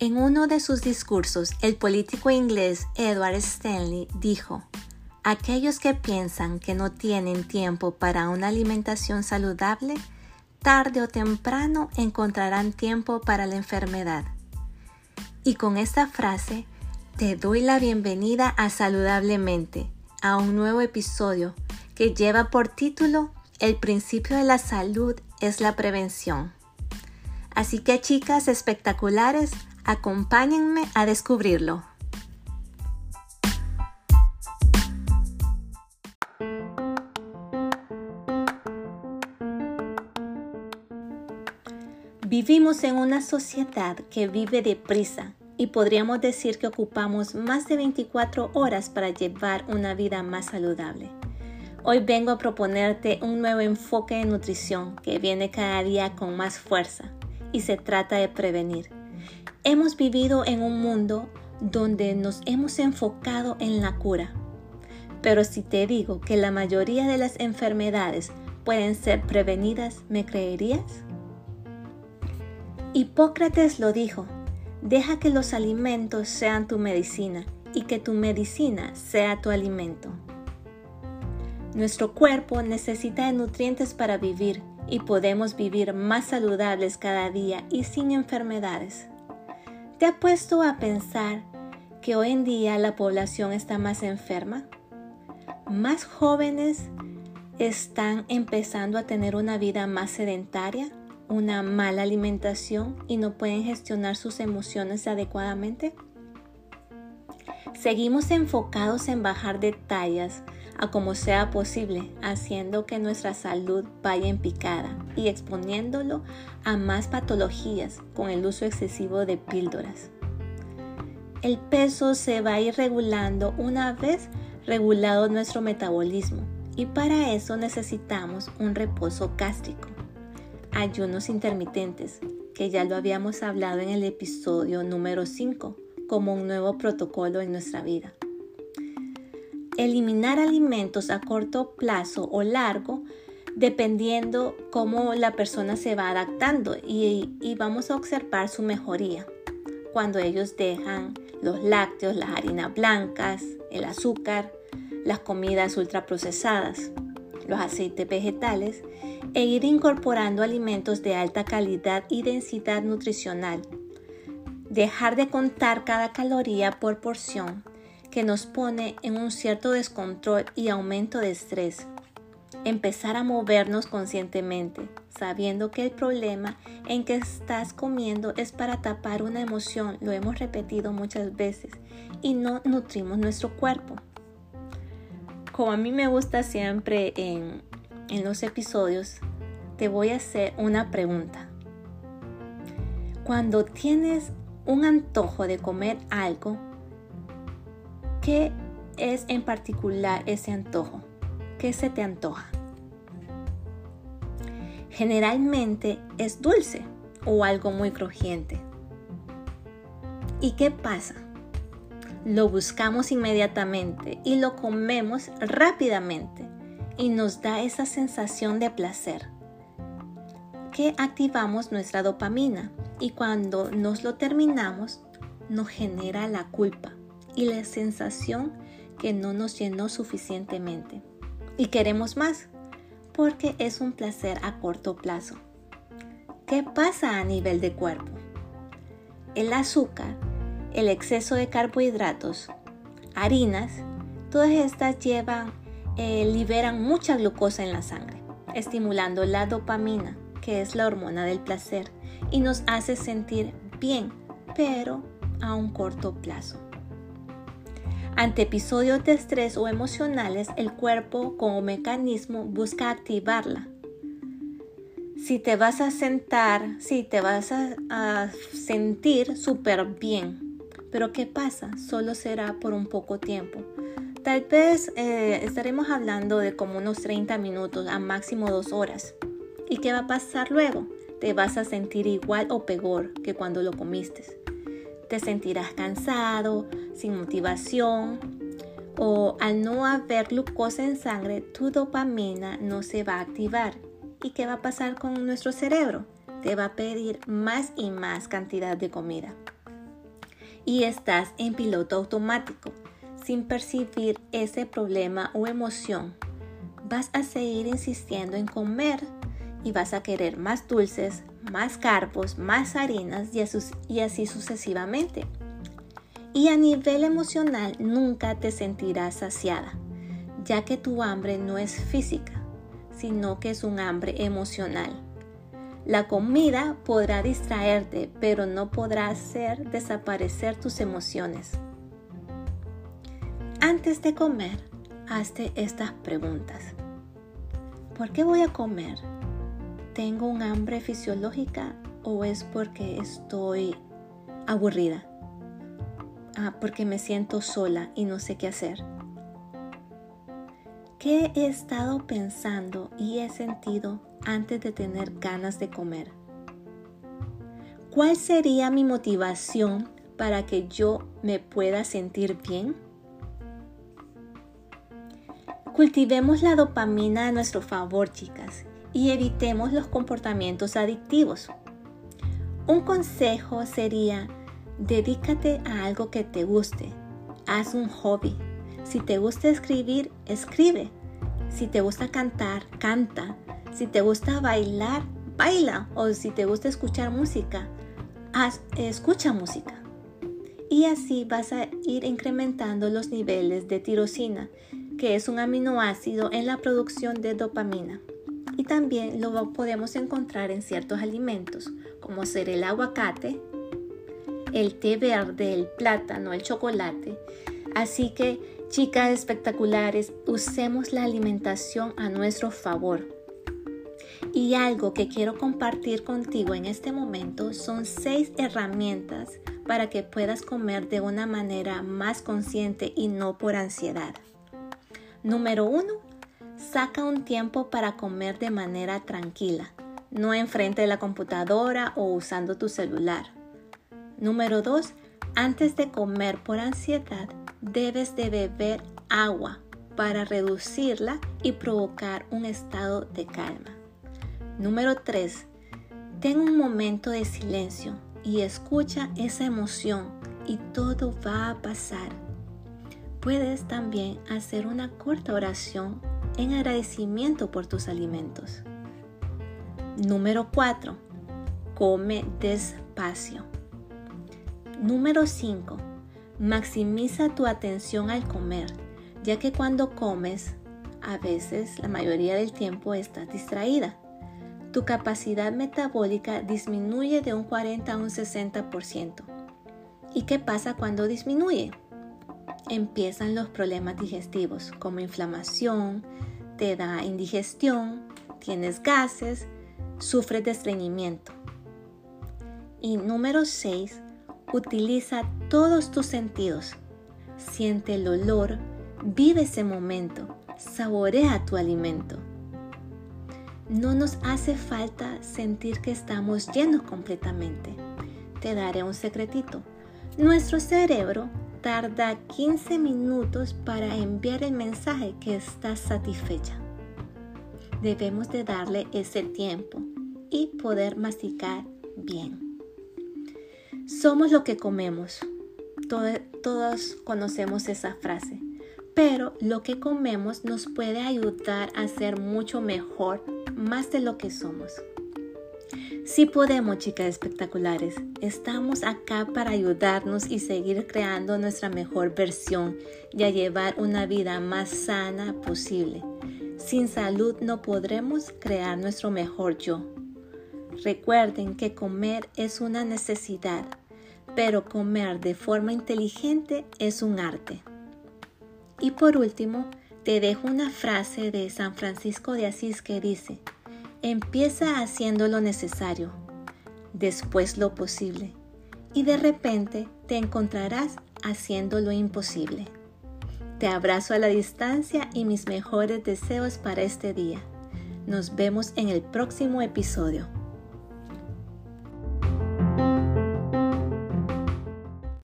En uno de sus discursos, el político inglés Edward Stanley dijo, Aquellos que piensan que no tienen tiempo para una alimentación saludable, tarde o temprano encontrarán tiempo para la enfermedad. Y con esta frase, te doy la bienvenida a Saludablemente, a un nuevo episodio que lleva por título El principio de la salud es la prevención. Así que chicas espectaculares, Acompáñenme a descubrirlo. Vivimos en una sociedad que vive deprisa y podríamos decir que ocupamos más de 24 horas para llevar una vida más saludable. Hoy vengo a proponerte un nuevo enfoque de nutrición que viene cada día con más fuerza y se trata de prevenir Hemos vivido en un mundo donde nos hemos enfocado en la cura. Pero si te digo que la mayoría de las enfermedades pueden ser prevenidas, ¿me creerías? Hipócrates lo dijo, deja que los alimentos sean tu medicina y que tu medicina sea tu alimento. Nuestro cuerpo necesita de nutrientes para vivir y podemos vivir más saludables cada día y sin enfermedades. ¿Te ha puesto a pensar que hoy en día la población está más enferma? Más jóvenes están empezando a tener una vida más sedentaria, una mala alimentación y no pueden gestionar sus emociones adecuadamente. Seguimos enfocados en bajar de tallas a como sea posible, haciendo que nuestra salud vaya en picada y exponiéndolo a más patologías con el uso excesivo de píldoras. El peso se va a ir regulando una vez regulado nuestro metabolismo y para eso necesitamos un reposo gástrico, ayunos intermitentes, que ya lo habíamos hablado en el episodio número 5 como un nuevo protocolo en nuestra vida eliminar alimentos a corto plazo o largo dependiendo cómo la persona se va adaptando y, vamos a observar su mejoría cuando ellos dejan los lácteos, las harinas blancas, el azúcar, las comidas ultraprocesadas, los aceites vegetales e ir incorporando alimentos de alta calidad y densidad nutricional. Dejar de contar cada caloría por porción que nos pone en un cierto descontrol y aumento de estrés. Empezar a movernos conscientemente, sabiendo que el problema en que estás comiendo es para tapar una emoción, lo hemos repetido muchas veces, y no nutrimos nuestro cuerpo. Como a mí me gusta siempre en, en los episodios, te voy a hacer una pregunta. Cuando tienes un antojo de comer algo, ¿Qué es en particular ese antojo? ¿Qué se te antoja? Generalmente es dulce o algo muy crujiente. ¿Y qué pasa? Lo buscamos inmediatamente y lo comemos rápidamente y nos da esa sensación de placer que activamos nuestra dopamina y cuando nos lo terminamos nos genera la culpa y la sensación que no nos llenó suficientemente. Y queremos más, porque es un placer a corto plazo. ¿Qué pasa a nivel de cuerpo? El azúcar, el exceso de carbohidratos, harinas, todas estas llevan, eh, liberan mucha glucosa en la sangre, estimulando la dopamina, que es la hormona del placer, y nos hace sentir bien, pero a un corto plazo. Ante episodios de estrés o emocionales, el cuerpo como mecanismo busca activarla. Si te vas a sentar, si te vas a, sentir súper bien. Pero ¿qué pasa? Solo será por un poco tiempo. Tal vez eh, estaremos hablando de como unos 30 minutos a máximo dos horas. ¿Y qué va a pasar luego? Te vas a sentir igual o peor que cuando lo comiste te sentirás cansado, sin motivación o al no haber glucosa en sangre, tu dopamina no se va a activar. ¿Y qué va a pasar con nuestro cerebro? Te va a pedir más y más cantidad de comida. y estás en piloto automático sin percibir ese problema o emoción. Vas a seguir insistiendo en comer y vas a querer más dulces, más carbos, más harinas y, y así sucesivamente. Y a nivel emocional nunca te sentirás saciada, ya que tu hambre no es física, sino que es un hambre emocional. La comida podrá distraerte, pero no podrá hacer desaparecer tus emociones. Antes de comer, hazte estas preguntas. ¿Por qué voy a comer? ¿Tengo un hambre fisiológica o es porque estoy aburrida? Ah, porque me siento sola y no sé qué hacer. ¿Qué he estado pensando y he sentido antes de tener ganas de comer? ¿Cuál sería mi motivación para que yo me pueda sentir bien? Cultivemos la dopamina a nuestro favor, chicas, y evitemos los comportamientos adictivos. Un consejo sería Dedícate a algo que te guste. Haz un hobby. Si te gusta escribir, escribe. Si te gusta cantar, canta. Si te gusta bailar, baila. O si te gusta escuchar música, haz, escucha música. Y así vas a ir incrementando los niveles de tirosina, que es un aminoácido en la producción de dopamina. Y también lo podemos encontrar en ciertos alimentos, como ser el aguacate, el té verde, el plátano, el chocolate. Así que, chicas espectaculares, usemos la alimentación a nuestro favor. Y algo que quiero compartir contigo en este momento son seis herramientas para que puedas comer de una manera más consciente y no por ansiedad. Número uno, saca un tiempo para comer de manera tranquila, no enfrente de la computadora o usando tu celular. Número 2. Antes de comer por ansiedad, debes de beber agua para reducirla y provocar un estado de calma. Número 3. Ten un momento de silencio y escucha esa emoción y todo va a pasar. Puedes también hacer una corta oración en agradecimiento por tus alimentos. Número 4. Come despacio. Número 5. Maximiza tu atención al comer, ya que cuando comes, a veces, la mayoría del tiempo estás distraída. Tu capacidad metabólica disminuye de un 40 a un 60%. ¿Y qué pasa cuando disminuye? Empiezan los problemas digestivos como inflamación, te da indigestión, tienes gases, sufres de estreñimiento. Y número 6, Utiliza todos tus sentidos. Siente el olor, vive ese momento, saborea tu alimento. No nos hace falta sentir que estamos llenos completamente. Te daré un secretito. Nuestro cerebro tarda 15 minutos para enviar el mensaje que estás satisfecha. Debemos de darle ese tiempo y poder masticar bien. Somos lo que comemos. todos conocemos esa frase. Pero lo que comemos nos puede ayudar a ser mucho mejor, más de lo que somos. Si podemos, chicas espectaculares, estamos acá para ayudarnos y seguir creando nuestra mejor versión y a llevar una vida más sana posible. Sin salud no podremos crear nuestro mejor yo. Recuerden que comer es una necesidad, pero comer de forma inteligente es un arte. Y por último, te dejo una frase de San Francisco de Asís que dice, empieza haciendo lo necesario, después lo posible, y de repente te encontrarás haciendo lo imposible. Te abrazo a la distancia y mis mejores deseos para este día. Nos vemos en el próximo episodio.